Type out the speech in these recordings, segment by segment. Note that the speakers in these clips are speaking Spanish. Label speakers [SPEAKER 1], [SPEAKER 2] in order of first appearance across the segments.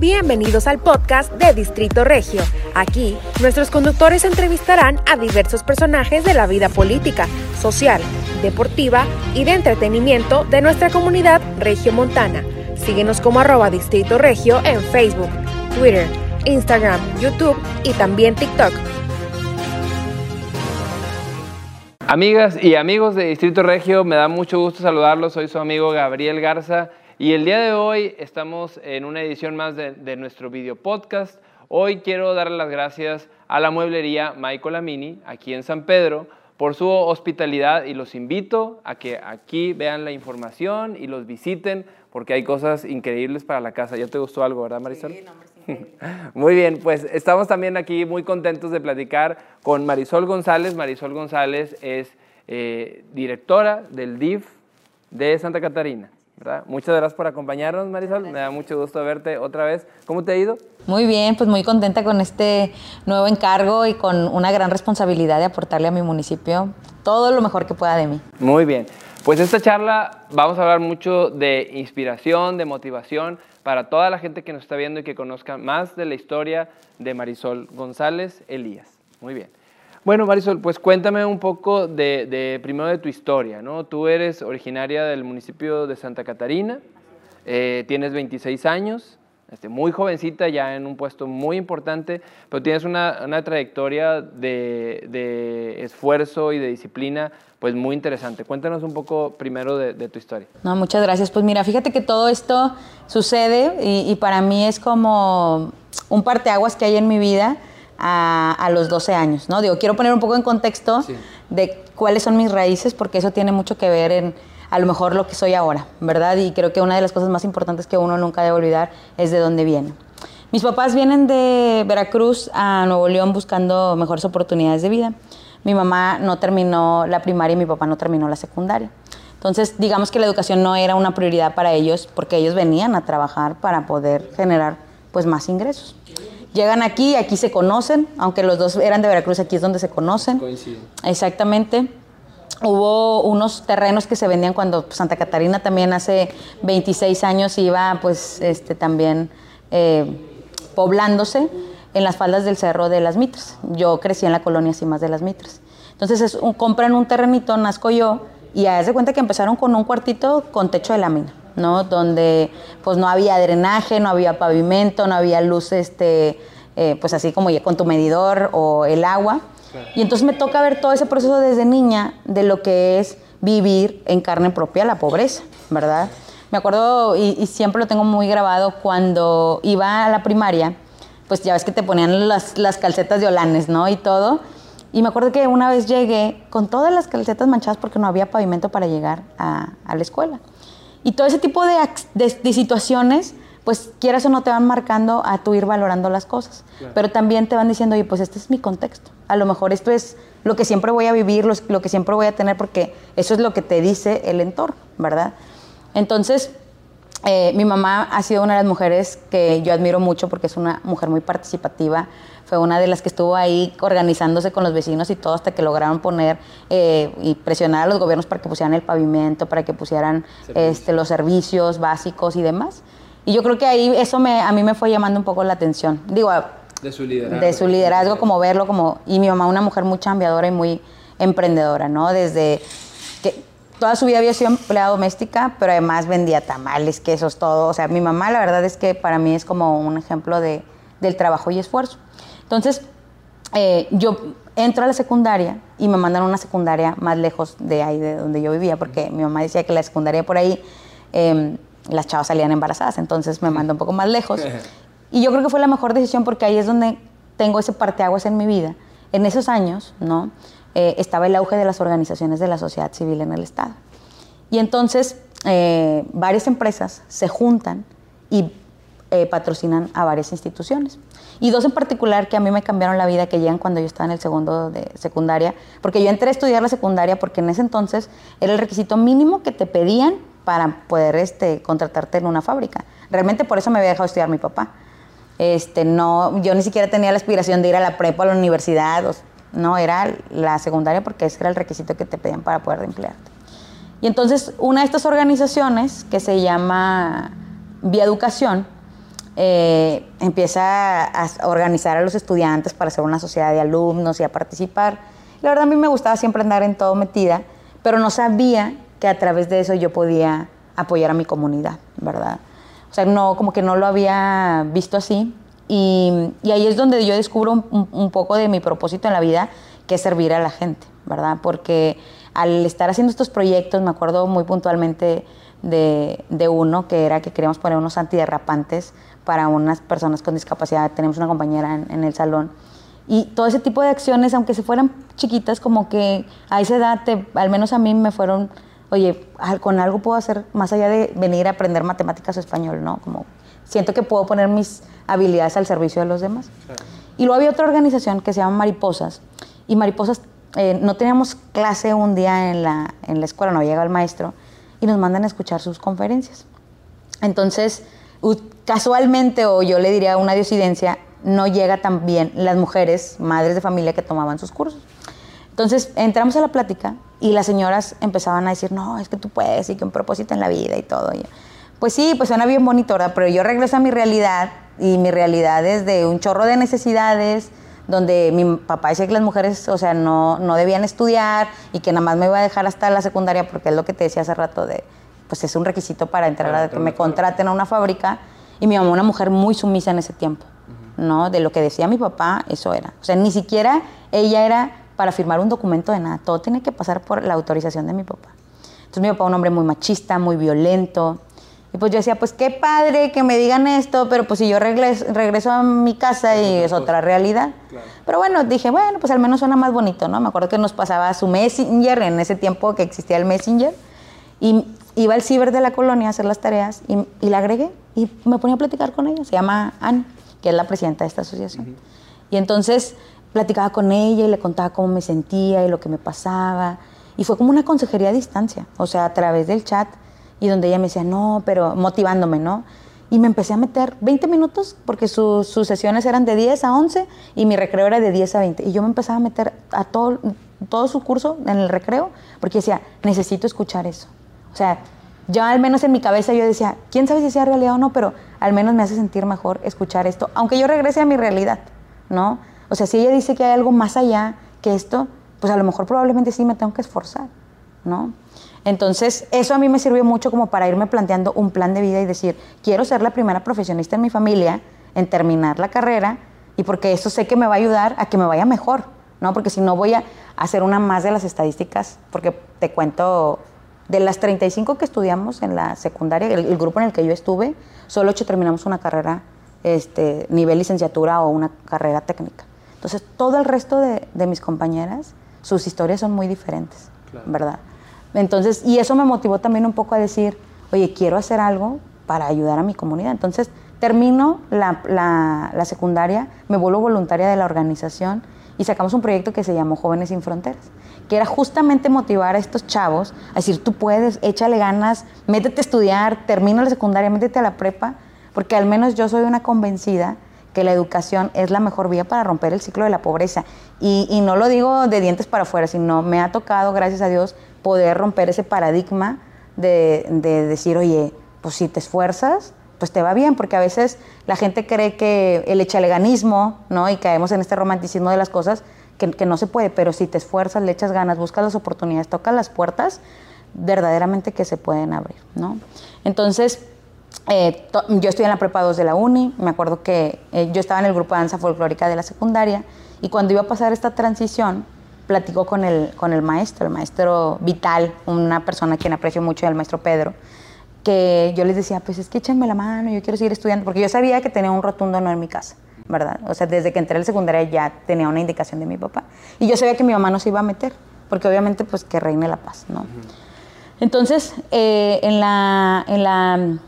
[SPEAKER 1] Bienvenidos al podcast de Distrito Regio. Aquí, nuestros conductores entrevistarán a diversos personajes de la vida política, social, deportiva y de entretenimiento de nuestra comunidad regiomontana. Síguenos como arroba Distrito Regio en Facebook, Twitter, Instagram, YouTube y también TikTok.
[SPEAKER 2] Amigas y amigos de Distrito Regio, me da mucho gusto saludarlos. Soy su amigo Gabriel Garza y el día de hoy estamos en una edición más de, nuestro video podcast. Hoy quiero darle las gracias a la mueblería Michael Amini, aquí en San Pedro, por su hospitalidad y los invito a que aquí vean la información y los visiten porque hay cosas increíbles para la casa. ¿Ya te gustó algo, verdad, Marisol? Sí, muy bien, pues estamos también aquí muy contentos de platicar con Marisol González. Marisol González es eh, directora del DIF de Santa Catarina. Muchas gracias por acompañarnos, Marisol. Me da mucho gusto verte otra vez. ¿Cómo te ha ido?
[SPEAKER 3] Muy bien, pues muy contenta con este nuevo encargo y con una gran responsabilidad de aportarle a mi municipio todo lo mejor que pueda de mí.
[SPEAKER 2] Muy bien. Pues esta charla vamos a hablar mucho de inspiración, de motivación para toda la gente que nos está viendo y que conozca más de la historia de Marisol González Elías. Muy bien. Bueno, Marisol, pues cuéntame un poco de, primero de tu historia, ¿no? Tú eres originaria del municipio de Santa Catarina, eh, tienes 26 años, este, muy jovencita, ya en un puesto muy importante, pero tienes una, trayectoria de, esfuerzo y de disciplina pues muy interesante. Cuéntanos un poco primero de, tu historia.
[SPEAKER 3] No, muchas gracias. Pues mira, fíjate que todo esto sucede y, y para mí es como un parteaguas que hay en mi vida a, los 12 años, ¿no? Digo, quiero poner un poco en contexto de cuáles son mis raíces, porque eso tiene mucho que ver en a lo mejor lo que soy ahora, ¿verdad? Y creo que una de las cosas más importantes que uno nunca debe olvidar es de dónde viene. Mis papás vienen de Veracruz a Nuevo León buscando mejores oportunidades de vida. Mi mamá no terminó la primaria y mi papá no terminó la secundaria. Entonces, digamos que la educación no era una prioridad para ellos porque ellos venían a trabajar para poder generar pues más ingresos. Llegan aquí, aquí se conocen, aunque los dos eran de Veracruz, aquí es donde se conocen. Coinciden. Exactamente. Hubo unos terrenos que se vendían cuando Santa Catarina también hace 26 años iba pues este también eh, poblándose en las faldas del Cerro de las Mitras. Yo crecí en la colonia Cimas de las Mitras. Entonces compran un terrenito, nazco yo, y haz de cuenta que empezaron con un cuartito con techo de lámina. ¿No? Donde pues no había drenaje, no había pavimento, no había luz, este, eh, pues así como ya con tu medidor o el agua. Y entonces me toca ver todo ese proceso desde niña de lo que es vivir en carne propia la pobreza, ¿verdad? Me acuerdo y, siempre lo tengo muy grabado cuando iba a la primaria, pues ya ves que te ponían las, las calcetas de holanes, ¿no? Y todo. Y me acuerdo que una vez llegué con todas las calcetas manchadas porque no había pavimento para llegar a, a la escuela. Y todo ese tipo de, de, situaciones, pues quieras o no te van marcando a tú ir valorando las cosas. Pero también te van diciendo, oye, pues este es mi contexto. A lo mejor esto es lo que siempre voy a vivir, lo, que siempre voy a tener, porque eso es lo que te dice el entorno, ¿verdad? Entonces, eh, mi mamá ha sido una de las mujeres que yo admiro mucho porque es una mujer muy participativa, fue una de las que estuvo ahí organizándose con los vecinos y todo hasta que lograron poner eh, y presionar a los gobiernos para que pusieran el pavimento, para que pusieran este, los servicios básicos y demás. Y yo creo que ahí eso me, a mí me fue llamando un poco la atención. Digo,
[SPEAKER 2] de su liderazgo.
[SPEAKER 3] De su liderazgo, como verlo como... Y mi mamá una mujer muy chambeadora y muy emprendedora, ¿no? Desde que toda su vida había sido empleada doméstica, pero además vendía tamales, quesos, todo. O sea, mi mamá la verdad es que para mí es como un ejemplo de, del trabajo y esfuerzo. Entonces, eh, yo entro a la secundaria y me mandan a una secundaria más lejos de ahí, de donde yo vivía, porque mi mamá decía que la secundaria por ahí, em, las chavas salían embarazadas, entonces me manda un poco más lejos. Y yo creo que fue la mejor decisión porque ahí es donde tengo ese parteaguas en mi vida. En esos años, ¿no? Eh, estaba el auge de las organizaciones de la sociedad civil en el Estado. Y entonces eh, varias empresas se juntan y patrocinan a varias instituciones. Y dos en particular que a mí me cambiaron la vida, que llegan cuando yo estaba en el segundo de secundaria, porque yo entré a estudiar la secundaria porque en ese entonces era el requisito mínimo que te pedían para poder este, contratarte en una fábrica. Realmente por eso me había dejado estudiar mi papá. Este, no, yo ni siquiera tenía la aspiración de ir a la prepa, a la universidad, no, era la secundaria porque ese era el requisito que te pedían para poder emplearte. Y entonces una de estas organizaciones, que se llama Vía Educación, eh, empieza a organizar a los estudiantes para hacer una sociedad de alumnos y a participar. La verdad a mí me gustaba siempre andar en todo metida, pero no sabía que a través de eso yo podía apoyar a mi comunidad, ¿verdad? O sea, no, como que no lo había visto así. Y, ahí es donde yo descubro un, poco de mi propósito en la vida, que es servir a la gente, ¿verdad? Porque al estar haciendo estos proyectos, me acuerdo muy puntualmente de, de uno, que era que queríamos poner unos antiderrapantes para unas personas con discapacidad. Tenemos una compañera en, el salón. Y todo ese tipo de acciones, aunque se fueran chiquitas, como que a esa edad, al menos a mí me fueron, oye, con algo puedo hacer más allá de venir a aprender matemáticas o español, ¿no? Como siento que puedo poner mis habilidades al servicio de los demás. Y luego había otra organización que se llama Mariposas. Y Mariposas, eh, no teníamos clase un día en la, en la escuela, no llega el maestro, y nos mandan a escuchar sus conferencias. Entonces, casualmente, o yo le diría una diosidencia, no llega tan bien las mujeres, madres de familia que tomaban sus cursos. Entonces entramos a la plática y las señoras empezaban a decir, no, es que tú puedes y que un propósito en la vida y todo. Pues sí, pues suena bien bonito, ¿verdad? Pero yo regreso a mi realidad y mi realidad es de un chorro de necesidades, donde mi papá decía que las mujeres, o sea, no, no debían estudiar y que nada más me iba a dejar hasta la secundaria porque es lo que te decía hace rato de pues es un requisito para entrar a que me contraten a una fábrica. Y mi mamá, una mujer muy sumisa en ese tiempo, ¿no? De lo que decía mi papá, eso era. O sea, ni siquiera ella era para firmar un documento de nada. Todo tiene que pasar por la autorización de mi papá. Entonces mi papá, un hombre muy machista, muy violento. Y pues yo decía, pues qué padre que me digan esto, pero pues si yo regreso, regreso a mi casa y es otra realidad. Pero bueno, dije, bueno, pues al menos suena más bonito, ¿no? Me acuerdo que nos pasaba su Messenger en ese tiempo que existía el Messenger. Y iba al ciber de la colonia a hacer las tareas y, la agregué y me ponía a platicar con ella. Se llama Anne, que es la presidenta de esta asociación. Y entonces platicaba con ella y le contaba cómo me sentía y lo que me pasaba. Y fue como una consejería a distancia, o sea, a través del chat y donde ella me decía, no, pero motivándome, ¿no? Y me empecé a meter 20 minutos, porque sus sesiones eran de 10 a 11 y mi recreo era de 10 a 20. Y yo me empezaba a meter a todo, todo su curso en el recreo, porque decía, necesito escuchar eso. O sea, yo al menos en mi cabeza yo decía, quién sabe si sea realidad o no, pero al menos me hace sentir mejor escuchar esto, aunque yo regrese a mi realidad, ¿no? O sea, si ella dice que hay algo más allá que esto, pues a lo mejor probablemente sí me tengo que esforzar, ¿no? Entonces, eso a mí me sirvió mucho como para irme planteando un plan de vida y decir, quiero ser la primera profesionista en mi familia en terminar la carrera y porque eso sé que me va a ayudar a que me vaya mejor, ¿no? Porque si no voy a hacer una más de las estadísticas, porque te cuento de las 35 que estudiamos en la secundaria, el, grupo en el que yo estuve, solo ocho terminamos una carrera este, nivel licenciatura o una carrera técnica. Entonces, todo el resto de, mis compañeras, sus historias son muy diferentes, ¿verdad? Entonces, y eso me motivó también un poco a decir, oye, quiero hacer algo para ayudar a mi comunidad. Entonces, termino la, la secundaria, me vuelvo voluntaria de la organización y sacamos un proyecto que se llamó Jóvenes sin Fronteras que era justamente motivar a estos chavos a decir, tú puedes, échale ganas, métete a estudiar, termina la secundaria, métete a la prepa, porque al menos yo soy una convencida que la educación es la mejor vía para romper el ciclo de la pobreza. Y, no lo digo de dientes para afuera, sino me ha tocado, gracias a Dios, poder romper ese paradigma de, de decir, oye, pues si te esfuerzas, pues te va bien, porque a veces la gente cree que el echaleganismo, ¿no? Y caemos en este romanticismo de las cosas, que, no se puede, pero si te esfuerzas, le echas ganas, buscas las oportunidades, tocas las puertas, verdaderamente que se pueden abrir, ¿no? Entonces, eh, yo estoy en la prepa 2 de la uni, me acuerdo que eh, yo estaba en el grupo de danza folclórica de la secundaria y cuando iba a pasar esta transición, platicó con el, con el maestro, el maestro Vital, una persona a quien aprecio mucho, el maestro Pedro, que yo les decía, pues es que échenme la mano, yo quiero seguir estudiando, porque yo sabía que tenía un rotundo no en mi casa. ¿verdad? O sea, desde que entré a la secundaria ya tenía una indicación de mi papá. Y yo sabía que mi mamá no se iba a meter, porque obviamente pues que reine la paz, ¿no? Entonces, eh, en, la, en, la,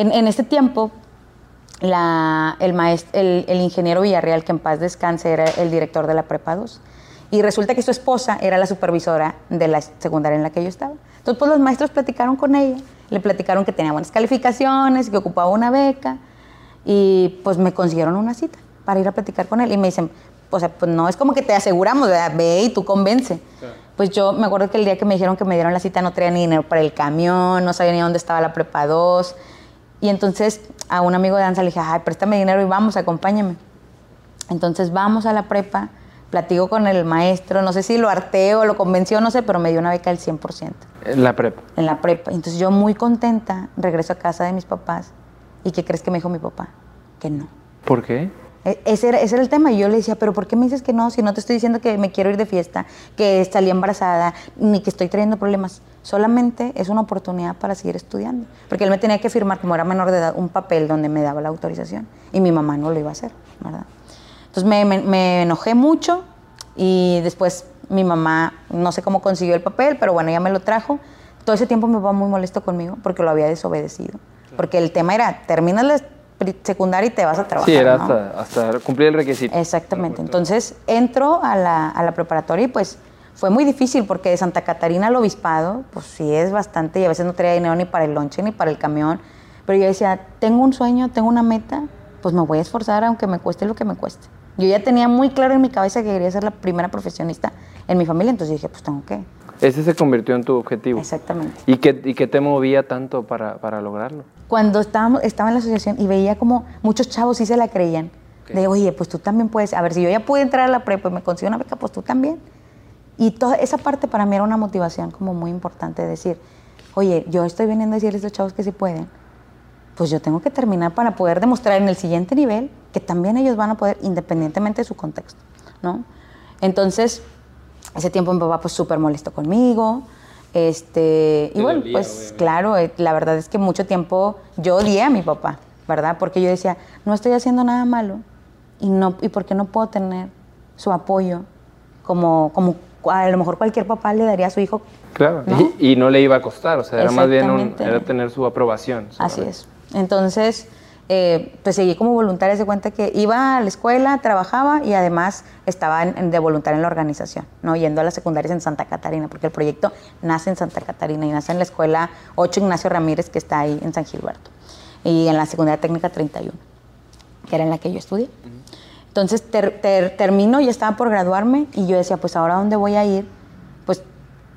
[SPEAKER 3] en, este tiempo, la, el, maestro, el, el, ingeniero Villarreal, que en paz descanse, era el director de la Prepa 2. Y resulta que su esposa era la supervisora de la secundaria en la que yo estaba. Entonces, pues los maestros platicaron con ella, le platicaron que tenía buenas calificaciones, que ocupaba una beca, y pues me consiguieron una cita para ir a platicar con él. Y me dicen, o sea, pues no es como que te aseguramos, ve y tú convence. Pues yo me acuerdo que el día que me dijeron que me dieron la cita no traía ni dinero para el camión, no sabía ni dónde estaba la prepa 2. Y entonces a un amigo de danza le dije, ay, préstame dinero y vamos, acompáñame. Entonces vamos a la prepa, platico con el maestro, no sé si lo arteo, lo convenció, no sé, pero me dio una beca del 100%.
[SPEAKER 2] En la prepa.
[SPEAKER 3] En la prepa. Entonces yo muy contenta regreso a casa de mis papás. ¿Y qué crees que me dijo mi papá? Que no.
[SPEAKER 2] ¿Por qué?
[SPEAKER 3] E- Ese era, ese era el tema. Y yo le decía, pero ¿por qué me dices que no? Si no te estoy diciendo que me quiero ir de fiesta, que salí embarazada, ni que estoy trayendo problemas. Solamente es una oportunidad para seguir estudiando. Porque él me tenía que firmar, como era menor de edad, un papel donde me daba la autorización. Y mi mamá no lo iba a hacer, ¿verdad? Entonces me, me- me enojé mucho y después mi mamá, no sé cómo consiguió el papel, pero bueno, ya me lo trajo. Todo ese tiempo mi papá muy molesto conmigo porque lo había desobedecido. Porque el tema era, terminas la secundaria y te vas a trabajar.
[SPEAKER 2] Sí, era
[SPEAKER 3] ¿no?
[SPEAKER 2] hasta, hasta cumplir el requisito.
[SPEAKER 3] Exactamente. Entonces entro a la, a la preparatoria y pues fue muy difícil porque de Santa Catarina al obispado, pues sí es bastante y a veces no traía dinero ni para el lonche ni para el camión. Pero yo decía, tengo un sueño, tengo una meta, pues me voy a esforzar aunque me cueste lo que me cueste. Yo ya tenía muy claro en mi cabeza que quería ser la primera profesionista en mi familia, entonces dije, pues tengo que.
[SPEAKER 2] Ese se convirtió en tu objetivo.
[SPEAKER 3] Exactamente.
[SPEAKER 2] ¿Y qué, y qué te movía tanto para, para lograrlo?
[SPEAKER 3] cuando estábamos, estaba en la asociación y veía como muchos chavos sí se la creían. De, oye, pues tú también puedes. A ver, si yo ya pude entrar a la prepa y me consigo una beca, pues tú también. Y toda esa parte para mí era una motivación como muy importante de decir, oye, yo estoy viniendo a decirles a estos chavos que sí pueden, pues yo tengo que terminar para poder demostrar en el siguiente nivel que también ellos van a poder, independientemente de su contexto, ¿no? Entonces, ese tiempo mi papá pues súper molesto conmigo, este, y bueno,
[SPEAKER 2] dolía,
[SPEAKER 3] pues
[SPEAKER 2] obviamente.
[SPEAKER 3] claro, eh, la verdad es que mucho tiempo yo odié a mi papá, ¿verdad? Porque yo decía, no estoy haciendo nada malo y, no, y ¿por qué no puedo tener su apoyo como, como a lo mejor cualquier papá le daría a su hijo?
[SPEAKER 2] Claro.
[SPEAKER 3] ¿No?
[SPEAKER 2] Y, y no le iba a costar, o sea, era más bien un, era tener su aprobación.
[SPEAKER 3] Así es. Entonces, eh, pues seguí como voluntaria, se cuenta que iba a la escuela, trabajaba y además estaba en- de voluntaria en la organización, ¿no? Yendo a las secundarias en Santa Catarina, porque el proyecto nace en Santa Catarina y nace en la escuela 8 Ignacio Ramírez, que está ahí en San Gilberto, y en la secundaria técnica 31, que era en la que yo estudié. Entonces ter- ter- termino, ya estaba por graduarme y yo decía, pues ahora dónde voy a ir? Pues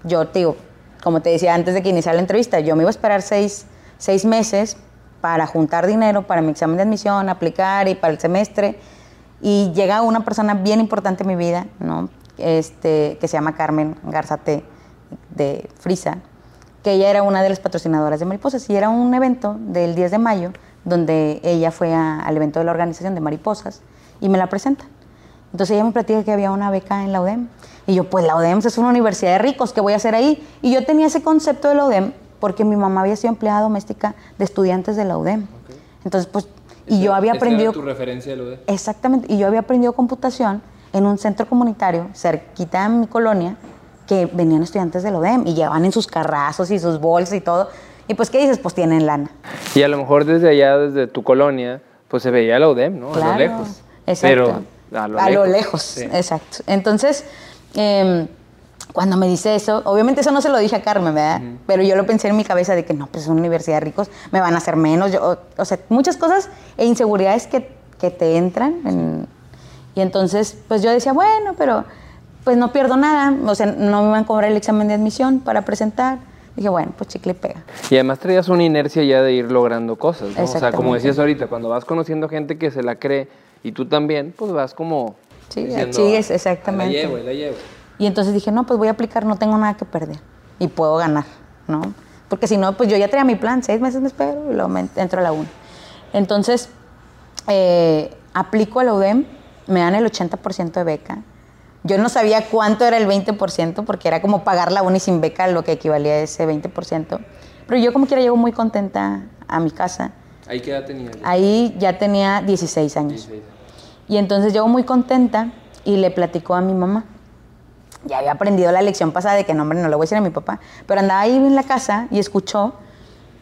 [SPEAKER 3] yo digo, como te decía antes de que iniciara la entrevista, yo me iba a esperar seis, seis meses para juntar dinero para mi examen de admisión, aplicar y para el semestre. Y llega una persona bien importante en mi vida, ¿no? este, que se llama Carmen Garzate de Frisa, que ella era una de las patrocinadoras de Mariposas y era un evento del 10 de mayo donde ella fue al evento de la organización de Mariposas y me la presenta. Entonces ella me platica que había una beca en la UDEM. Y yo, pues la UDEM es una universidad de ricos, ¿qué voy a hacer ahí? Y yo tenía ese concepto de la UDEM porque mi mamá había sido empleada doméstica de estudiantes de la UDEM. Entonces, pues, y yo había aprendido...
[SPEAKER 2] referencia de lo de...
[SPEAKER 3] Exactamente, y yo había aprendido computación en un centro comunitario cerquita de mi colonia que venían estudiantes de la UDEM y llevaban en sus carrazos y sus bolsas y todo. Y pues, ¿qué dices? Pues tienen lana.
[SPEAKER 2] Y a lo mejor desde allá, desde tu colonia, pues se veía la UDEM, ¿no? a lo lejos.
[SPEAKER 3] Exacto.
[SPEAKER 2] Pero a lo lejos. sí.
[SPEAKER 3] exacto. Entonces, em, cuando me dice eso, obviamente eso no se lo dije a Carmen, ¿verdad? Pero yo lo pensé en mi cabeza de que no, pues es una universidad de ricos, me van a hacer menos. Yo, o, o sea, muchas cosas e inseguridades que, que te entran. en- y entonces, pues yo decía, bueno, pero pues no pierdo nada. O sea, no me van a cobrar el examen de admisión para presentar. Dije, bueno, pues chicle y pega.
[SPEAKER 2] Y además traías una inercia ya de ir logrando cosas, ¿no? O sea, como decías ahorita, cuando vas conociendo gente que se la cree y tú también, pues vas como...
[SPEAKER 3] Sí,
[SPEAKER 2] diciendo,
[SPEAKER 3] sí, es
[SPEAKER 2] "Ah,
[SPEAKER 3] exactamente.
[SPEAKER 2] La llevo, la llevo.
[SPEAKER 3] Y entonces dije, no, pues voy a aplicar, no tengo nada que perder y puedo ganar, ¿no? Porque si no, pues yo ya traía mi plan, seis meses me espero y luego me entro a la UNE. Entonces, eh, aplico a la UDEM, me dan el 80% de beca. Yo no sabía cuánto era el 20% porque era como pagar la UNE sin beca, lo que equivalía a ese 20%. Pero yo como quiera llego muy contenta a mi casa.
[SPEAKER 2] ¿Ahí qué edad tenías?
[SPEAKER 3] Ahí ya tenía 16 años. Y entonces llego muy contenta y le platico a mi mamá. Ya había aprendido la lección pasada de que no, hombre, no le voy a decir a mi papá. Pero andaba ahí en la casa y escuchó.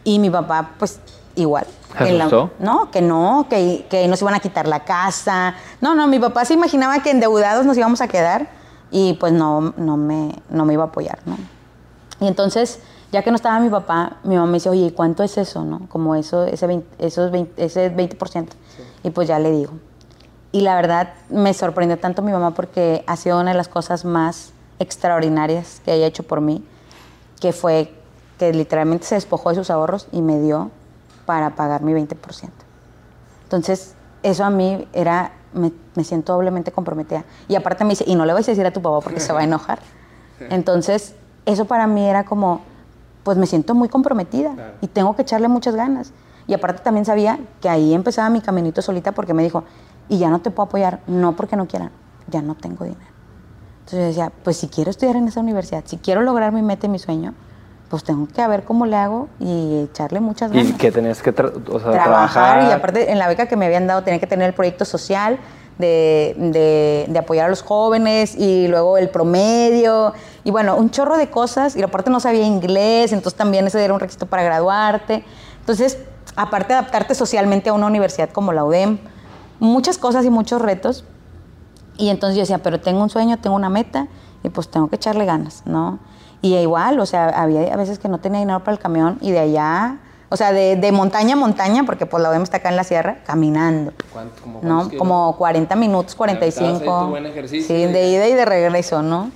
[SPEAKER 3] Y mi papá, pues, igual.
[SPEAKER 2] ¿Se
[SPEAKER 3] En la- no, que no, que, que nos iban a quitar la casa. No, no, mi papá se imaginaba que endeudados nos íbamos a quedar. Y pues no, no, me, no me iba a apoyar, ¿no? Y entonces, ya que no estaba mi papá, mi mamá me dice, oye, ¿y cuánto es eso, no? Como eso, ese 20%. Esos 20, ese 20%. Y pues ya le digo. Y la verdad me sorprendió tanto mi mamá porque ha sido una de las cosas más extraordinarias que haya hecho por mí, que fue que literalmente se despojó de sus ahorros y me dio para pagar mi 20%. Entonces, eso a mí era, me, me siento doblemente comprometida. Y aparte me dice, y no le vais a decir a tu papá porque se va a enojar. Entonces, eso para mí era como, pues me siento muy comprometida
[SPEAKER 2] Claro.
[SPEAKER 3] y tengo que echarle muchas ganas. Y aparte también sabía que ahí empezaba mi caminito solita porque me dijo, y ya no te puedo apoyar, no porque no quieran, ya no tengo dinero. Entonces yo decía, pues si quiero estudiar en esa universidad, si quiero lograr mi meta y mi sueño, pues tengo que ver cómo le hago y echarle muchas ganas
[SPEAKER 2] Y que tenías que tra- o sea,
[SPEAKER 3] trabajar,
[SPEAKER 2] trabajar.
[SPEAKER 3] y aparte en la beca que me habían dado tenía que tener el proyecto social de, de- de apoyar a los jóvenes y luego el promedio y bueno, un chorro de cosas y aparte no sabía inglés, entonces también ese era un requisito para graduarte. Entonces, aparte de adaptarte socialmente a una universidad como la UDEM, muchas cosas y muchos retos. Y entonces yo decía, pero tengo un sueño, tengo una meta y pues tengo que echarle ganas, ¿no? Y igual, o sea, había a veces que no tenía dinero para el camión y de allá, o sea, de, de montaña a montaña, porque pues la UDEM está acá en la sierra, caminando.
[SPEAKER 2] ¿Cuánto- como
[SPEAKER 3] ¿No? Como 40 minutos,
[SPEAKER 2] aventabas ahí
[SPEAKER 3] 45.
[SPEAKER 2] tu buen ejercicio
[SPEAKER 3] Sí, de ida y de regreso, ¿no?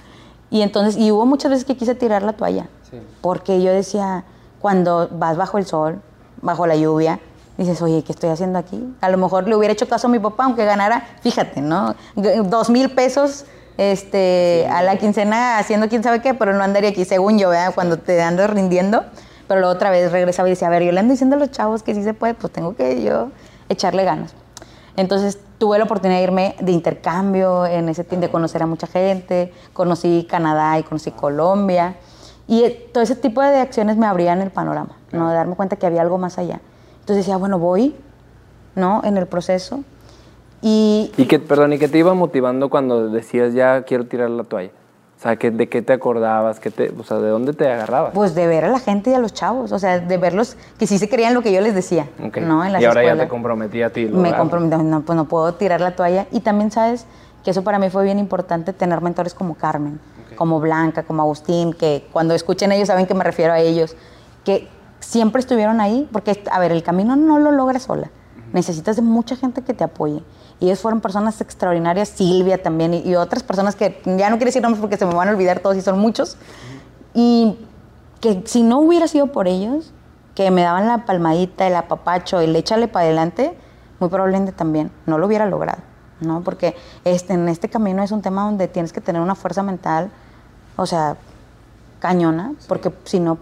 [SPEAKER 3] Y entonces, y hubo muchas veces que quise tirar la toalla.
[SPEAKER 2] Sí.
[SPEAKER 3] Porque yo decía, cuando vas bajo el sol, bajo la lluvia, dices, oye, ¿qué estoy haciendo aquí? A lo mejor le hubiera hecho caso a mi papá, aunque ganara, fíjate, ¿no? Dos mil pesos este, a la quincena haciendo quién sabe qué, pero no andaría aquí, según yo, ¿verdad? Cuando te andas rindiendo. Pero luego otra vez regresaba y decía, a ver, yo le ando diciendo a los chavos que sí se puede, pues tengo que yo echarle ganas. Entonces tuve la oportunidad de irme de intercambio en ese tiempo, de conocer a mucha gente. Conocí Canadá y conocí Colombia. Y eh, todo ese tipo de acciones me abrían el panorama, ¿no? De darme cuenta que había algo más allá. Entonces decía, bueno, voy, ¿no? En el proceso. Y
[SPEAKER 2] ¿Y qué, perdón, ¿y qué te iba motivando cuando decías ya quiero tirar la toalla? O sea, ¿qué- ¿de qué te acordabas? ¿Qué te, o sea, ¿de dónde te agarrabas?
[SPEAKER 3] pues de ver a la gente y a los chavos, o sea, de verlos que sí se creían lo que yo les decía,
[SPEAKER 2] Ok.
[SPEAKER 3] ¿no? En las
[SPEAKER 2] y ahora ya
[SPEAKER 3] escuelas.
[SPEAKER 2] te comprometí a ti.
[SPEAKER 3] me comprometí, no, pues no puedo tirar la toalla. Y también sabes que eso para mí fue bien importante, tener mentores como Carmen, como Blanca, como Agustín, que cuando escuchen ellos saben que me refiero a ellos, que siempre estuvieron ahí, porque, a ver, el camino no lo logras sola. Necesitas de mucha gente que te apoye. Y ellos fueron personas extraordinarias, Silvia también, y, y otras personas que ya no quiero decir nombres porque se me van a olvidar todos y son muchos. Y que si no hubiera sido por ellos, que me daban la palmadita, el apapacho, el échale para adelante, muy probablemente también no lo hubiera logrado, ¿no? Porque este, en este camino es un tema donde tienes que tener una fuerza mental, o sea, cañona, porque si no,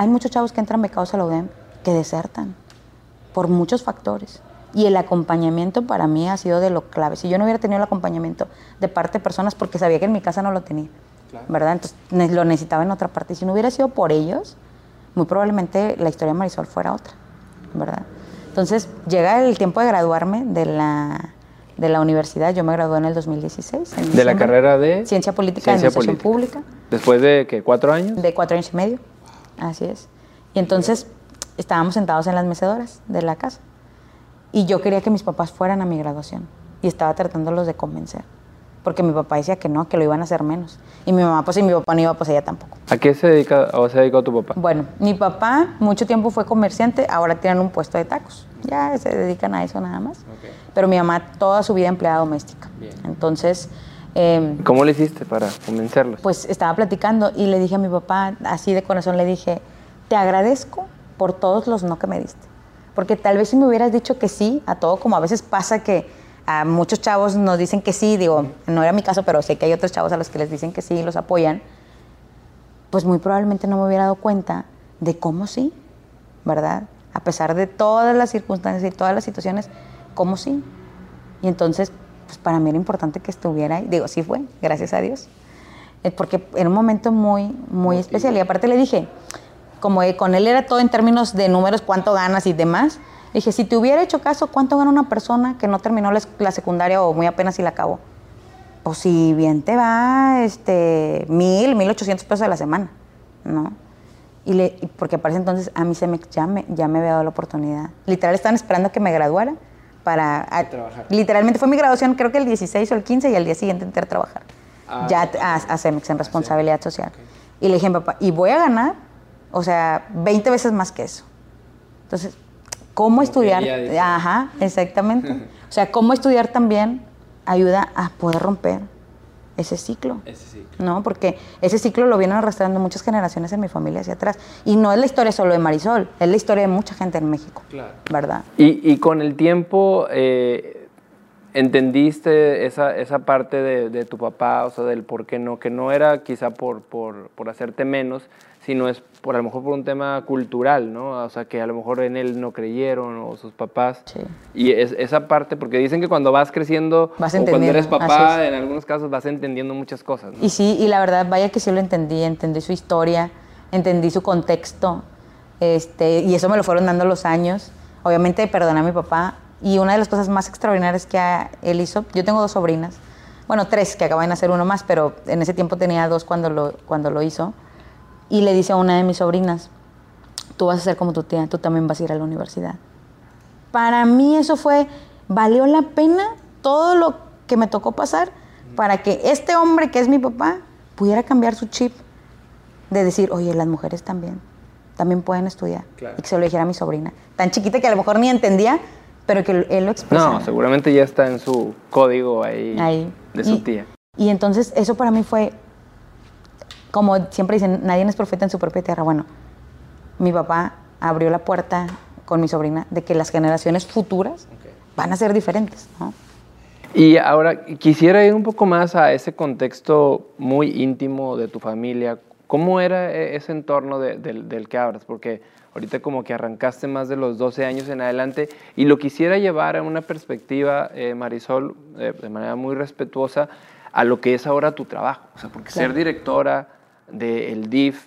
[SPEAKER 3] hay muchos chavos que entran becados a la UDEM que desertan por muchos factores. Y el acompañamiento para mí ha sido de lo clave. Si yo no hubiera tenido el acompañamiento de parte de personas, porque sabía que en mi casa no lo tenía, ¿verdad? Entonces lo necesitaba en otra parte. Y si no hubiera sido por ellos, muy probablemente la historia de Marisol fuera otra, ¿verdad? Entonces llega el tiempo de graduarme de la, de la universidad. Yo me gradué en el 2016. en
[SPEAKER 2] ¿De la carrera de?
[SPEAKER 3] Ciencia Política
[SPEAKER 2] Ciencia
[SPEAKER 3] y Administración
[SPEAKER 2] Política.
[SPEAKER 3] Pública
[SPEAKER 2] ¿Después de qué? ¿Cuatro años?
[SPEAKER 3] de cuatro años y medio. Así es. Y entonces estábamos sentados en las mecedoras de la casa. Y yo quería que mis papás fueran a mi graduación. Y estaba tratándolos de convencer. Porque mi papá decía que no, que lo iban a hacer menos. Y mi mamá, pues si mi papá no iba, pues ella tampoco.
[SPEAKER 2] ¿A qué se dedica o se ha dedicado tu papá?
[SPEAKER 3] Bueno, mi papá mucho tiempo fue comerciante, ahora tienen un puesto de tacos. Ya se dedican a eso nada más. Pero mi mamá toda su vida empleada doméstica.
[SPEAKER 2] Bien.
[SPEAKER 3] Entonces, eh,
[SPEAKER 2] ¿Cómo le hiciste para convencerlos?
[SPEAKER 3] pues estaba platicando y le dije a mi papá, así de corazón, le dije, te agradezco por todos los no que me diste. Porque tal vez si me hubieras dicho que sí a todo, como a veces pasa que a muchos chavos nos dicen que sí, digo, no era mi caso, pero sé que hay otros chavos a los que les dicen que sí y los apoyan, pues muy probablemente no me hubiera dado cuenta de cómo sí, ¿verdad? A pesar de todas las circunstancias y todas las situaciones, cómo sí. Y entonces, pues para mí era importante que estuviera ahí. Digo, sí fue, gracias a Dios. Eh, Porque era un momento muy, muy especial. Y aparte le dije, como eh, con él era todo en términos de números, cuánto ganas y demás, le dije, si te hubiera hecho caso, ¿cuánto gana una persona que no terminó la, secundaria o muy apenas si la acabó? Pues si bien te va, este, mil, mil ochocientos pesos a la semana, ¿no? Y le, porque para ese entonces a mí se me, ya, me, ya me había dado la oportunidad. Literal estaban esperando que me graduara para... a- Literalmente fue mi graduación creo que el 16 o el 15 y al día siguiente entré a trabajar. ya a, a Cemex en responsabilidad social. Y le dije a mi papá, y voy a ganar, o sea, 20 veces más que eso. Entonces, ¿cómo estudiar? Ajá, exactamente. o sea, ¿cómo estudiar también ayuda a poder romper ese ciclo.
[SPEAKER 2] Ese ciclo.
[SPEAKER 3] ¿no? Porque ese ciclo lo vienen arrastrando muchas generaciones en mi familia hacia atrás. Y no es la historia solo de Marisol, es la historia de mucha gente en México.
[SPEAKER 2] Claro.
[SPEAKER 3] ¿Verdad?
[SPEAKER 2] Y, y con el tiempo, eh, ¿entendiste esa, esa parte de, de, tu papá, o sea, del por qué no? Que no era quizá por, por, por, hacerte menos, sino es por a lo mejor por un tema cultural, ¿no? O sea, que a lo mejor en él no creyeron o sus papás.
[SPEAKER 3] Sí.
[SPEAKER 2] Y es, esa parte, porque dicen que cuando vas creciendo
[SPEAKER 3] Vas
[SPEAKER 2] o cuando eres papá, en algunos casos vas entendiendo muchas cosas. ¿no?
[SPEAKER 3] Y sí, y la verdad, vaya que sí lo entendí, entendí su historia, entendí su contexto, este, y eso me lo fueron dando los años. Obviamente perdoné a mi papá, y una de las cosas más extraordinarias que él hizo, yo tengo dos sobrinas, bueno, tres que acaban de nacer uno más, pero en ese tiempo tenía dos cuando lo, cuando lo hizo, y le dice a una de mis sobrinas, tú vas a ser como tu tía, tú también vas a ir a la universidad. Para mí eso fue, valió la pena todo lo que me tocó pasar para que este hombre que es mi papá pudiera cambiar su chip de decir, oye, las mujeres también, también pueden estudiar.
[SPEAKER 2] Claro.
[SPEAKER 3] Y que se lo dijera a mi sobrina, tan chiquita que a lo mejor ni entendía, pero que él lo expresaba.
[SPEAKER 2] No, seguramente ya está en su código ahí,
[SPEAKER 3] Ahí.
[SPEAKER 2] de su
[SPEAKER 3] Y-
[SPEAKER 2] tía.
[SPEAKER 3] Y entonces eso para mí fue, como siempre dicen, nadie es profeta en su propia tierra. Bueno, mi papá abrió la puerta con mi sobrina de que las generaciones futuras van a ser diferentes, ¿no?
[SPEAKER 2] Y ahora quisiera ir un poco más a ese contexto muy íntimo de tu familia. ¿Cómo era e- ese entorno de- del, del que hablas? Porque ahorita como que arrancaste más de los 12 años en adelante y lo quisiera llevar a una perspectiva, eh, Marisol, eh, de manera muy respetuosa, a lo que es ahora tu trabajo. O sea, porque ser
[SPEAKER 3] Claro.
[SPEAKER 2] directora del DIF,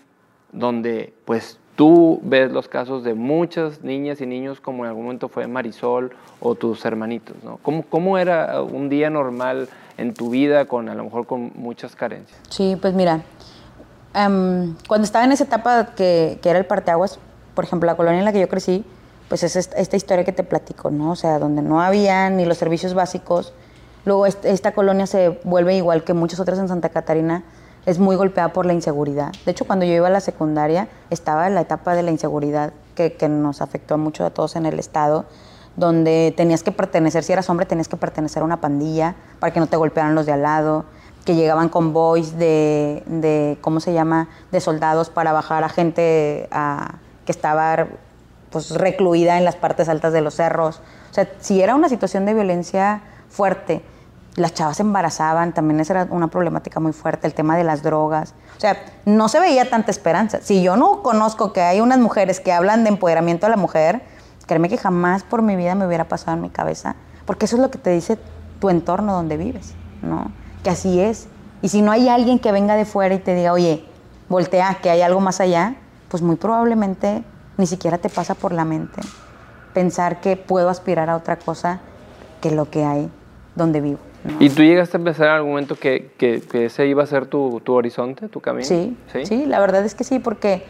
[SPEAKER 2] donde pues tú ves los casos de muchas niñas y niños como en algún momento fue Marisol o tus hermanitos, ¿no? ¿Cómo, cómo era un día normal en tu vida con a lo mejor con muchas carencias?
[SPEAKER 3] Sí, pues mira, em, cuando estaba en esa etapa que, que era el parteaguas, por ejemplo, la colonia en la que yo crecí, pues es esta, esta historia que te platico, ¿no? O sea, donde no había ni los servicios básicos. Luego est- esta colonia se vuelve igual que muchas otras en Santa Catarina, es muy golpeada por la inseguridad. De hecho, cuando yo iba a la secundaria, estaba en la etapa de la inseguridad que, que nos afectó mucho a todos en el estado, donde tenías que pertenecer, si eras hombre, tenías que pertenecer a una pandilla para que no te golpearan los de al lado, que llegaban convoys de, de ¿cómo se llama?, de soldados para bajar a gente a- que estaba pues, recluida en las partes altas de los cerros. O sea, si era una situación de violencia fuerte, las chavas se embarazaban, también esa era una problemática muy fuerte, el tema de las drogas. O sea, no se veía tanta esperanza. Si yo no conozco que hay unas mujeres que hablan de empoderamiento a la mujer, créeme que jamás por mi vida me hubiera pasado en mi cabeza, porque eso es lo que te dice tu entorno donde vives, ¿no? Que así es. Y si no hay alguien que venga de fuera y te diga, oye, voltea, que hay algo más allá, pues muy probablemente ni siquiera te pasa por la mente pensar que puedo aspirar a otra cosa que lo que hay donde vivo. ¿no?
[SPEAKER 2] ¿Y tú llegaste a pensar en algún momento que, que- que ese iba a ser tu, tu horizonte, tu camino?
[SPEAKER 3] Sí, sí, la verdad es que sí, porque,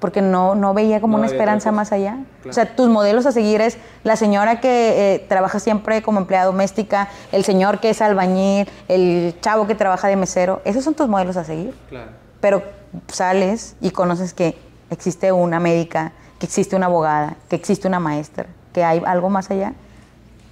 [SPEAKER 3] porque no, no veía como
[SPEAKER 2] No
[SPEAKER 3] una esperanza más allá.
[SPEAKER 2] Claro.
[SPEAKER 3] O sea, tus modelos a seguir es la señora que eh, trabaja siempre como empleada doméstica, el señor que es albañil, el chavo que trabaja de mesero. Esos son tus modelos a seguir.
[SPEAKER 2] Claro.
[SPEAKER 3] Pero sales y conoces que existe una médica, que existe una abogada, que existe una maestra, que hay algo más allá,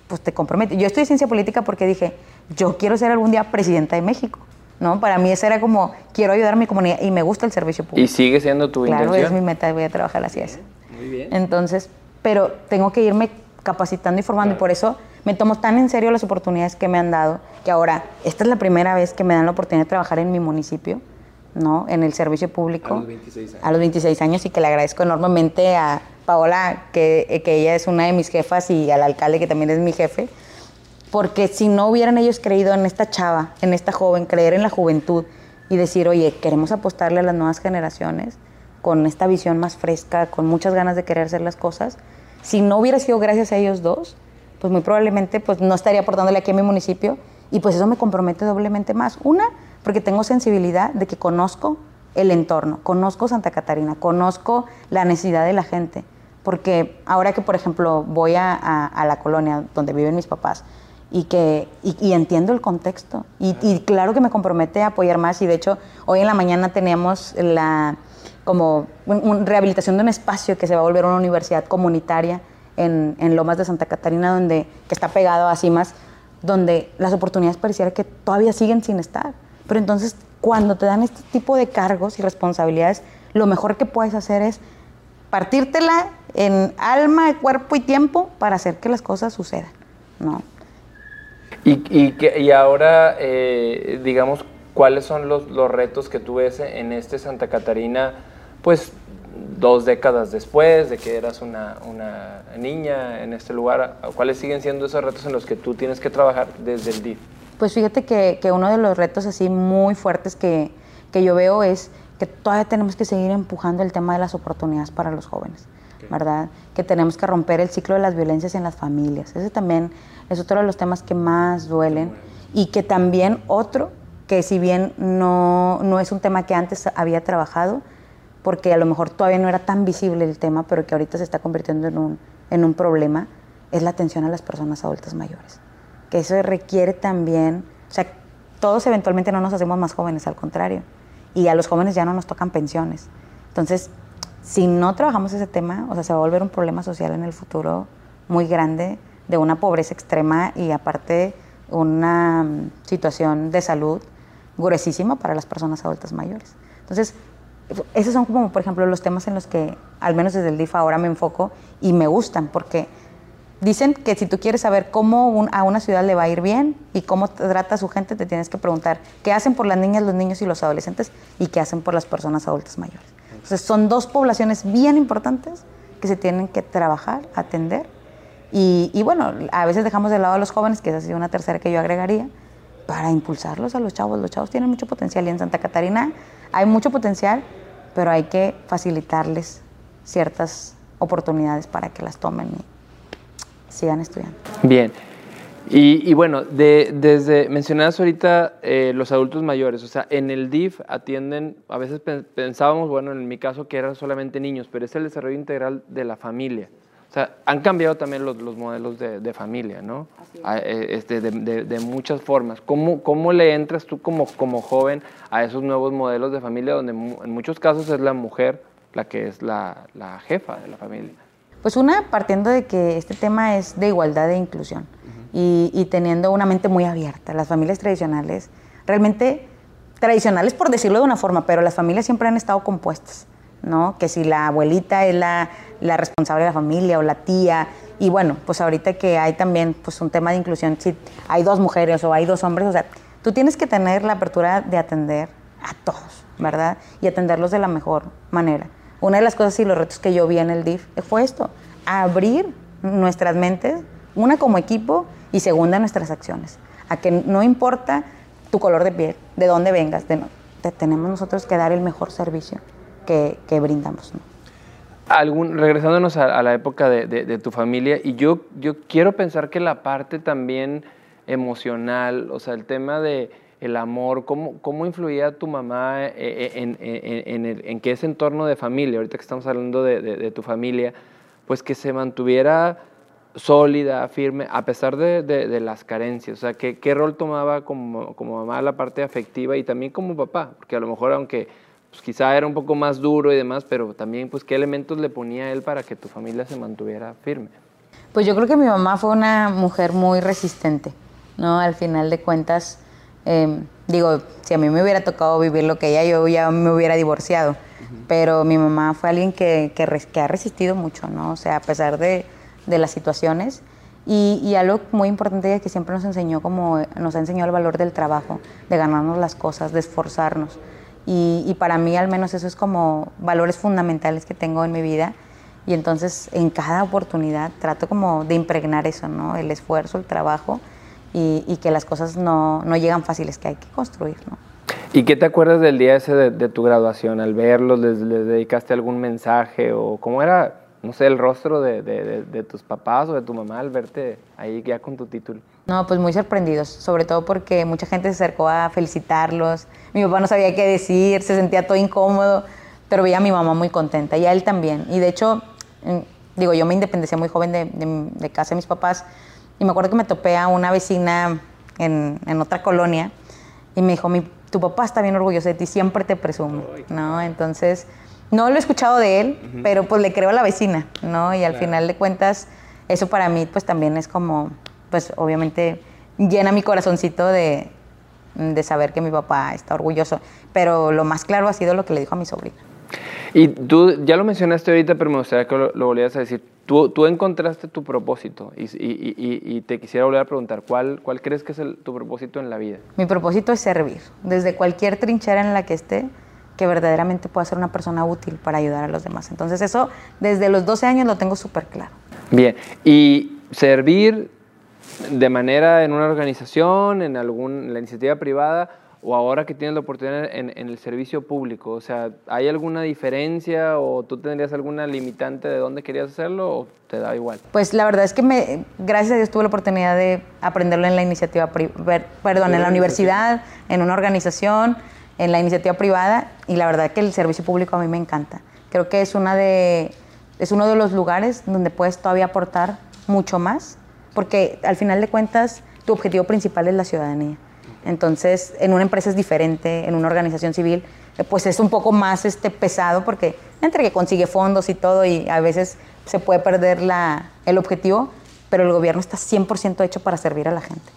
[SPEAKER 3] pues te compromete. Yo estudié ciencia política porque dije, yo quiero ser algún día presidenta de México. ¿no? Para mí esa era como, quiero ayudar a mi comunidad y me gusta el servicio
[SPEAKER 2] ¿Y
[SPEAKER 3] público.
[SPEAKER 2] sigue siendo tu
[SPEAKER 3] claro,
[SPEAKER 2] intención?
[SPEAKER 3] es mi meta, voy a trabajar hacia eso.
[SPEAKER 2] Muy bien.
[SPEAKER 3] Entonces, pero tengo que irme capacitando y formando y por eso me tomo tan en serio las oportunidades que me han dado, que ahora, esta es la primera vez que me dan la oportunidad de trabajar en mi municipio, ¿no? En el servicio público.
[SPEAKER 2] A los 26 años.
[SPEAKER 3] A los 26 años y que le agradezco enormemente a Paola, que, que ella es una de mis jefas, y al alcalde, que también es mi jefe, porque si no hubieran ellos creído en esta chava, en esta joven, creer en la juventud y decir, oye, queremos apostarle a las nuevas generaciones con esta visión más fresca, con muchas ganas de querer hacer las cosas, si no hubiera sido gracias a ellos dos, pues muy probablemente pues no estaría aportándole aquí a mi municipio y pues eso me compromete doblemente más. Una, porque tengo sensibilidad de que conozco el entorno, conozco Santa Catarina, conozco la necesidad de la gente, porque ahora que por ejemplo voy a, a- a la colonia donde viven mis papás y que y, y entiendo el contexto y, y claro. que me compromete a apoyar más y de hecho hoy en la mañana teníamos la como un- un rehabilitación de un espacio que se va a volver una universidad comunitaria en, en Lomas de Santa Catarina donde que está pegado a cimas donde las oportunidades pareciera que todavía siguen sin estar Pero entonces, cuando te dan este tipo de cargos y responsabilidades, lo mejor que puedes hacer es partírtela en alma, cuerpo y tiempo para hacer que las cosas sucedan, ¿no?
[SPEAKER 2] Y, y, que, y ahora, eh, digamos, ¿cuáles son los, los, retos que tú ves en este Santa Catarina, pues dos décadas después de que eras una, una niña en este lugar? ¿Cuáles siguen siendo esos retos en los que tú tienes que trabajar desde el DIF?
[SPEAKER 3] Pues fíjate que, que uno de los retos así muy fuertes que, que yo veo es que todavía tenemos que seguir empujando el tema de las oportunidades para los jóvenes, ¿verdad? Que tenemos que romper el ciclo de las violencias en las familias. Ese también es otro de los temas que más duelen y que también otro que si bien no, no es un tema que antes había trabajado, porque a lo mejor todavía no era tan visible el tema, pero que ahorita se está convirtiendo en un, en un problema, es la atención a las personas adultas mayores que eso requiere también, o sea, todos eventualmente no nos hacemos más jóvenes, al contrario, y a los jóvenes ya no nos tocan pensiones. Entonces, si no trabajamos ese tema, o sea, se va a volver un problema social en el futuro muy grande, de una pobreza extrema y aparte una mm, situación de salud gruesísima para las personas adultas mayores. Entonces, esos son como, por ejemplo, los temas en los que, al menos desde el DIF ahora me enfoco y me gustan, porque Dicen que si tú quieres saber cómo a una ciudad le va a ir bien y cómo trata a su gente, te tienes que preguntar qué hacen por las niñas, los niños y los adolescentes y qué hacen por las personas adultas mayores. Entonces son dos poblaciones bien importantes que se tienen que trabajar, atender. Y, bueno, a veces dejamos de lado a los jóvenes, que es así una tercera que yo agregaría, para impulsarlos a los chavos. Los chavos tienen mucho potencial y en Santa Catarina hay mucho potencial, pero hay que facilitarles ciertas oportunidades para que las tomen sigan estudiando.
[SPEAKER 2] Bien. Y, bueno, de, desde mencionadas ahorita eh, los adultos mayores, o sea, en el DIF atienden, a veces pensábamos, bueno, en mi caso que eran solamente niños, pero es el desarrollo integral de la familia. O sea, han cambiado también los, los modelos de, de, familia, ¿no? A, eh, este, de, de, muchas formas. ¿Cómo, ¿Cómo le entras tú como, como joven a esos nuevos modelos de familia donde en muchos casos es la mujer la que es la, la jefa de la familia?
[SPEAKER 3] Pues una, partiendo de que este tema es de igualdad e inclusión y, teniendo una mente muy abierta. Las familias tradicionales, realmente tradicionales por decirlo de una forma, pero las familias siempre han estado compuestas, ¿no? Que si la abuelita es la, la responsable de la familia o la tía, y bueno, pues ahorita que hay también pues un tema de inclusión, si hay dos mujeres o hay dos hombres, o sea, tú tienes que tener la apertura de atender a todos, ¿verdad? Y atenderlos de la mejor manera. Una de las cosas y los retos que yo vi en el DIF fue esto, abrir nuestras mentes, una como equipo y segunda nuestras acciones, a que no importa tu color de piel, de dónde vengas, tenemos nosotros que dar el mejor servicio que, brindamos.
[SPEAKER 2] Algún, regresándonos a, la época de, de, tu familia, y yo, yo quiero pensar que la parte también emocional, o sea, el tema de el amor, cómo, cómo influía tu mamá eh, eh, en, en, en, en, que ese entorno de familia, ahorita que estamos hablando de, de, tu familia, pues que se mantuviera sólida, firme, a pesar de, de las carencias. O sea, ¿qué, ¿qué, rol tomaba como, como mamá la parte afectiva y también como papá? Porque a lo mejor, aunque pues, quizá era un poco más duro y demás, pero también, pues, ¿qué elementos le ponía él para que tu familia se mantuviera firme?
[SPEAKER 3] Pues yo creo que mi mamá fue una mujer muy resistente, ¿no? Al final de cuentas, Em, digo, si a mí me hubiera tocado vivir lo que ella, yo ya me hubiera divorciado. Pero mi mamá fue alguien que, que, ha resistido mucho, ¿no? O sea, a pesar de, de las situaciones. Y, y, algo muy importante es que siempre nos enseñó como nos ha enseñado el valor del trabajo, de ganarnos las cosas, de esforzarnos. Y, y, para mí al menos eso es como valores fundamentales que tengo en mi vida. Y entonces en cada oportunidad trato como de impregnar eso, ¿no? El esfuerzo, el trabajo y, que las cosas no, no, llegan fáciles, que hay que construir. ¿no?
[SPEAKER 2] ¿Y qué te acuerdas del día ese de, tu graduación? Al verlos, les, dedicaste algún mensaje o cómo era, no sé, el rostro de, de, tus papás o de tu mamá al verte ahí ya con tu título?
[SPEAKER 3] No, pues muy sorprendidos, sobre todo porque mucha gente se acercó a felicitarlos. Mi papá no sabía qué decir, se sentía todo incómodo, pero veía a mi mamá muy contenta y a él también. Y de hecho, digo, yo me independecé muy joven de, de casa de mis papás, y me acuerdo que me topé a una vecina en, en otra colonia y me dijo, mi, tu papá está bien orgulloso de ti, siempre te presume, ¿no? Entonces, no lo he escuchado de él, pero pues le creo a la vecina, ¿no? Y al final de cuentas, eso para mí pues también es como, pues obviamente llena mi corazoncito de, de saber que mi papá está orgulloso. Pero lo más claro ha sido lo que le dijo a mi sobrina.
[SPEAKER 2] Y tú ya lo mencionaste ahorita, pero me gustaría que lo, volvieras a decir. Tú, tú encontraste tu propósito y, y, y, te quisiera volver a preguntar, ¿cuál, cuál crees que es tu propósito en la vida?
[SPEAKER 3] Mi propósito es servir, desde cualquier trinchera en la que esté, que verdaderamente pueda ser una persona útil para ayudar a los demás. Entonces eso, desde los 12 años lo tengo súper claro.
[SPEAKER 2] Bien, y servir de manera en una organización, en, algún, la iniciativa privada, o ahora que tienes la oportunidad en, el servicio público? O sea, ¿hay alguna diferencia o tú tendrías alguna limitante de dónde querías hacerlo o te da igual?
[SPEAKER 3] Pues la verdad es que me, gracias a Dios tuve la oportunidad de aprenderlo en la iniciativa, perdón, en la universidad, en una organización, en la iniciativa privada y la verdad que el servicio público a mí me encanta. Creo que es, una de, es uno de los lugares donde puedes todavía aportar mucho más porque al final de cuentas tu objetivo principal es la ciudadanía. Entonces, en una empresa es diferente, en una organización civil, eh, pues es un poco más este, pesado porque entre que consigue fondos y todo y a veces se puede perder la, el objetivo, pero el gobierno está 100% hecho para servir a la gente.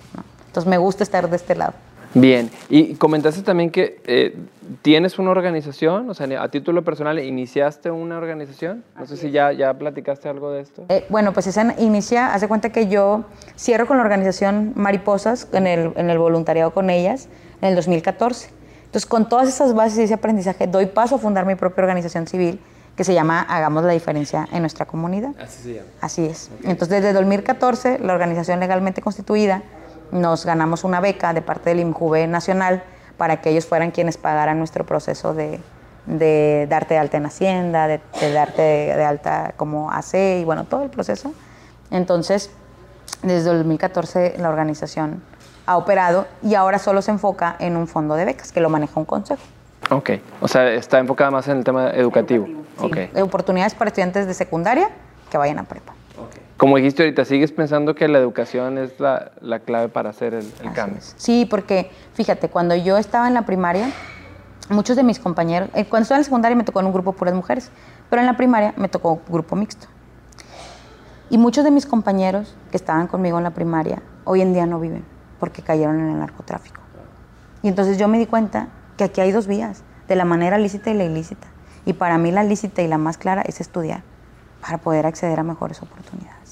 [SPEAKER 3] Entonces, me gusta estar de este lado.
[SPEAKER 2] Bien, y comentaste también que eh, tienes una organización, o sea, a título personal, ¿iniciaste una organización? No sé si ya, ya platicaste algo de esto.
[SPEAKER 3] Eh, bueno, pues esa inicia, hace cuenta que yo cierro con la organización Mariposas, en el, en el voluntariado con ellas, en el 2014. Entonces, con todas esas bases y ese aprendizaje, doy paso a fundar mi propia organización civil que se llama Hagamos la Diferencia en nuestra comunidad.
[SPEAKER 2] Así se llama.
[SPEAKER 3] Así es. Entonces, desde 2014, la organización legalmente constituida nos ganamos una beca de parte del IMJUVE Nacional para que ellos fueran quienes pagaran nuestro proceso de, darte de alta en Hacienda, de, darte de, alta como AC y bueno, todo el proceso. Entonces, desde el 2014 la organización ha operado y ahora solo se enfoca en un fondo de becas que lo maneja un consejo.
[SPEAKER 2] Ok, o sea, está enfocada más en el tema educativo.
[SPEAKER 3] educativo sí. Oportunidades para estudiantes de secundaria que vayan a prepa.
[SPEAKER 2] Como dijiste ahorita, ¿sigues pensando que la educación es la, la clave para hacer el, cambio?
[SPEAKER 3] Sí, porque fíjate, cuando yo estaba en la primaria, muchos de mis compañeros, eh, cuando estaba en la secundaria me tocó en un grupo puras mujeres, pero en la primaria me tocó grupo mixto. Y muchos de mis compañeros que estaban conmigo en la primaria hoy en día no viven porque cayeron en el narcotráfico. Y entonces yo me di cuenta que aquí hay dos vías, de la manera lícita y la ilícita. Y para mí la lícita y la más clara es estudiar para poder acceder a mejores oportunidades.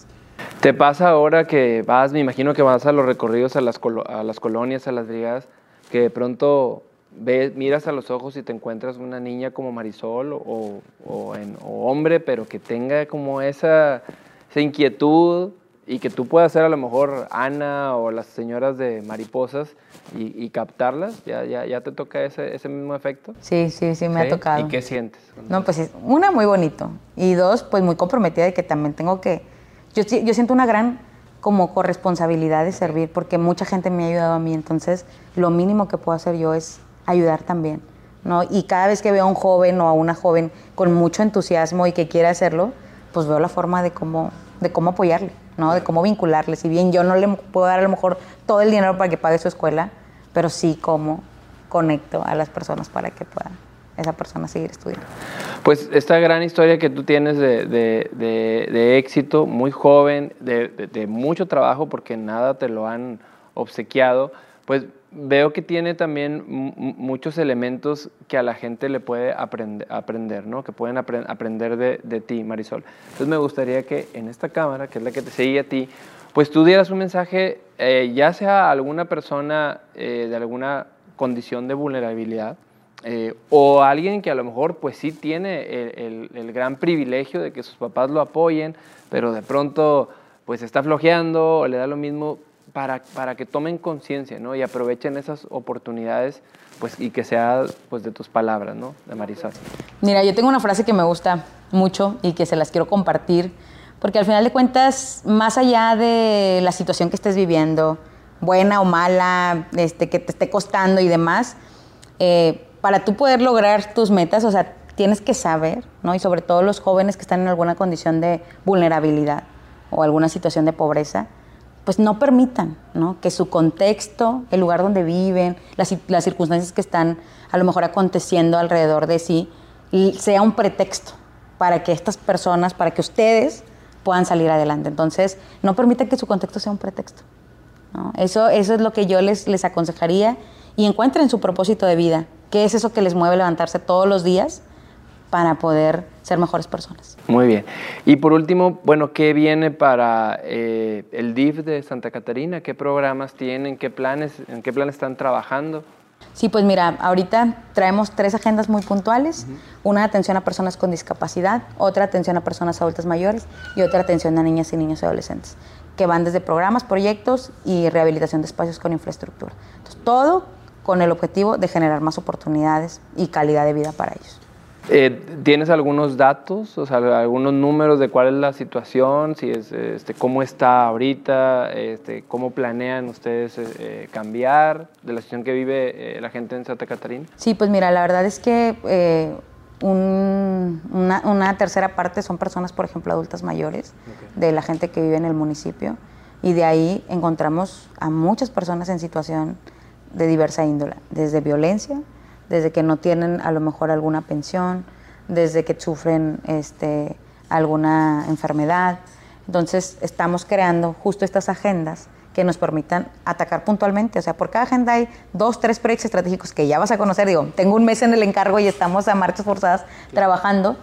[SPEAKER 2] ¿Te pasa ahora que vas, me imagino que vas a los recorridos a las, a las colonias, a las brigadas, que de pronto ves, miras a los ojos y te encuentras una niña como Marisol o, o, en, hombre, pero que tenga como esa, esa, inquietud y que tú puedas ser a lo mejor Ana o las señoras de mariposas y, captarlas? ¿Ya, ya, ya te toca ese, ese mismo efecto?
[SPEAKER 3] Sí, sí, sí, me ha tocado.
[SPEAKER 2] ¿Y qué sientes?
[SPEAKER 3] No, pues una, muy bonito. Y dos, pues muy comprometida de que también tengo que yo, yo siento una gran como corresponsabilidad de servir porque mucha gente me ha ayudado a mí, entonces lo mínimo que puedo hacer yo es ayudar también. ¿no? Y cada vez que veo a un joven o a una joven con mucho entusiasmo y que quiere hacerlo, pues veo la forma de cómo, de cómo apoyarle, ¿no? de cómo vincularle. Si bien yo no le puedo dar a lo mejor todo el dinero para que pague su escuela, pero sí cómo conecto a las personas para que puedan esa persona seguir estudiando.
[SPEAKER 2] Pues esta gran historia que tú tienes de, de, éxito, muy joven, de, mucho trabajo, porque nada te lo han obsequiado, pues veo que tiene también muchos elementos que a la gente le puede aprender ¿no? que pueden aprender de, ti, Marisol. Entonces me gustaría que en esta cámara, que es la que te sigue a ti, pues tú dieras un mensaje, eh, ya sea a alguna persona eh, de alguna condición de vulnerabilidad, eh, o alguien que a lo mejor pues sí tiene el, gran privilegio de que sus papás lo apoyen, pero de pronto pues está flojeando o le da lo mismo para, para que tomen conciencia ¿no? y aprovechen esas oportunidades pues, y que sea pues, de tus palabras, ¿no? de Marisol.
[SPEAKER 3] Mira, yo tengo una frase que me gusta mucho y que se las quiero compartir, porque al final de cuentas, más allá de la situación que estés viviendo, buena o mala, este, que te esté costando y demás, eh, para tú poder lograr tus metas, o sea, tienes que saber, ¿no? Y sobre todo los jóvenes que están en alguna condición de vulnerabilidad o alguna situación de pobreza, pues no permitan, ¿no? Que su contexto, el lugar donde viven, las, las circunstancias que están a lo mejor aconteciendo alrededor de sí, sea un pretexto para que estas personas, para que ustedes puedan salir adelante. Entonces, no permitan que su contexto sea un pretexto. Eso, eso es lo que yo les, les aconsejaría y encuentren su propósito de vida, qué es eso que les mueve levantarse todos los días para poder ser mejores personas.
[SPEAKER 2] Muy bien. Y por último, bueno, ¿qué viene para eh, el DIF de Santa Catarina? ¿Qué programas tienen? ¿Qué planes, ¿En qué planes están trabajando?
[SPEAKER 3] Sí, pues mira, ahorita traemos tres agendas muy puntuales. Una atención a personas con discapacidad, otra atención a personas adultas mayores y otra atención a niñas y niños y adolescentes, que van desde programas, proyectos y rehabilitación de espacios con infraestructura. Entonces, todo con el objetivo de generar más oportunidades y calidad de vida para ellos.
[SPEAKER 2] Eh, ¿Tienes algunos datos, o sea, algunos números de cuál es la situación, si es, este, cómo está ahorita, este, cómo planean ustedes eh, cambiar de la situación que vive eh, la gente en Santa Catarina?
[SPEAKER 3] Sí, pues mira, la verdad es que una, tercera parte son personas, por ejemplo, adultas mayores, de la gente que vive en el municipio, y de ahí encontramos a muchas personas en situación de diversa índole, desde violencia, desde que no tienen a lo mejor alguna pensión, desde que sufren este, alguna enfermedad. Entonces estamos creando justo estas agendas que nos permitan atacar puntualmente. O sea, por cada agenda hay dos, tres proyectos estratégicos que ya vas a conocer. Digo, tengo un mes en el encargo y estamos a marchas forzadas trabajando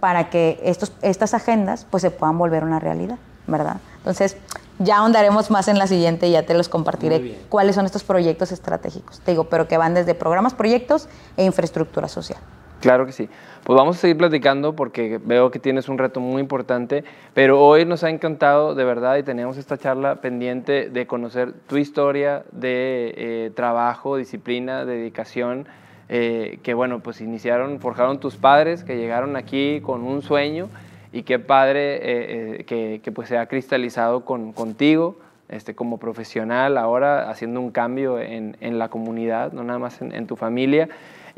[SPEAKER 3] para que estos, estas agendas pues, se puedan volver una realidad, ¿verdad? Entonces, ya ahondaremos más en la siguiente y ya te los compartiré cuáles son estos proyectos estratégicos. Te digo, pero que van desde programas, proyectos e infraestructura social.
[SPEAKER 2] Claro que sí. Pues vamos a seguir platicando porque veo que tienes un reto muy importante, pero hoy nos ha encantado de verdad y tenemos esta charla pendiente de conocer tu historia de eh, trabajo, disciplina, dedicación, eh, que bueno, pues iniciaron, forjaron tus padres, que llegaron aquí con un sueño y qué padre eh, eh, que, pues se ha cristalizado con, contigo este, como profesional ahora haciendo un cambio en, la comunidad, no nada más en, tu familia.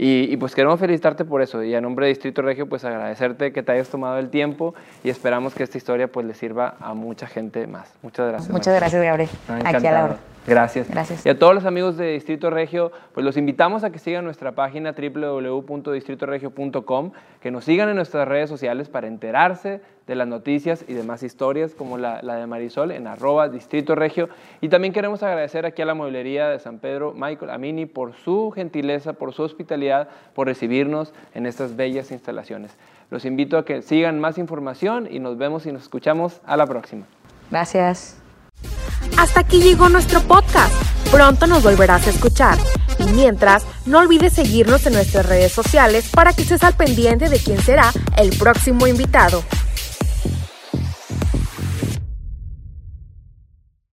[SPEAKER 2] Y, pues queremos felicitarte por eso y a nombre de Distrito Regio pues agradecerte que te hayas tomado el tiempo y esperamos que esta historia pues le sirva a mucha gente más. Muchas gracias.
[SPEAKER 3] Muchas gracias Gabriel. Aquí a la hora.
[SPEAKER 2] Gracias.
[SPEAKER 3] Gracias.
[SPEAKER 2] Y a todos los amigos de Distrito Regio, pues los invitamos a que sigan nuestra página www.distritoregio.com, que nos sigan en nuestras redes sociales para enterarse de las noticias y demás historias como la, de Marisol en arroba Distrito Regio. Y también queremos agradecer aquí a la mueblería de San Pedro, Michael Amini, por su gentileza, por su hospitalidad, por recibirnos en estas bellas instalaciones. Los invito a que sigan más información y nos vemos y nos escuchamos a la próxima.
[SPEAKER 3] Gracias.
[SPEAKER 1] Hasta aquí llegó nuestro podcast. Pronto nos volverás a escuchar. Y mientras, no olvides seguirnos en nuestras redes sociales para que estés al pendiente de quién será el próximo invitado.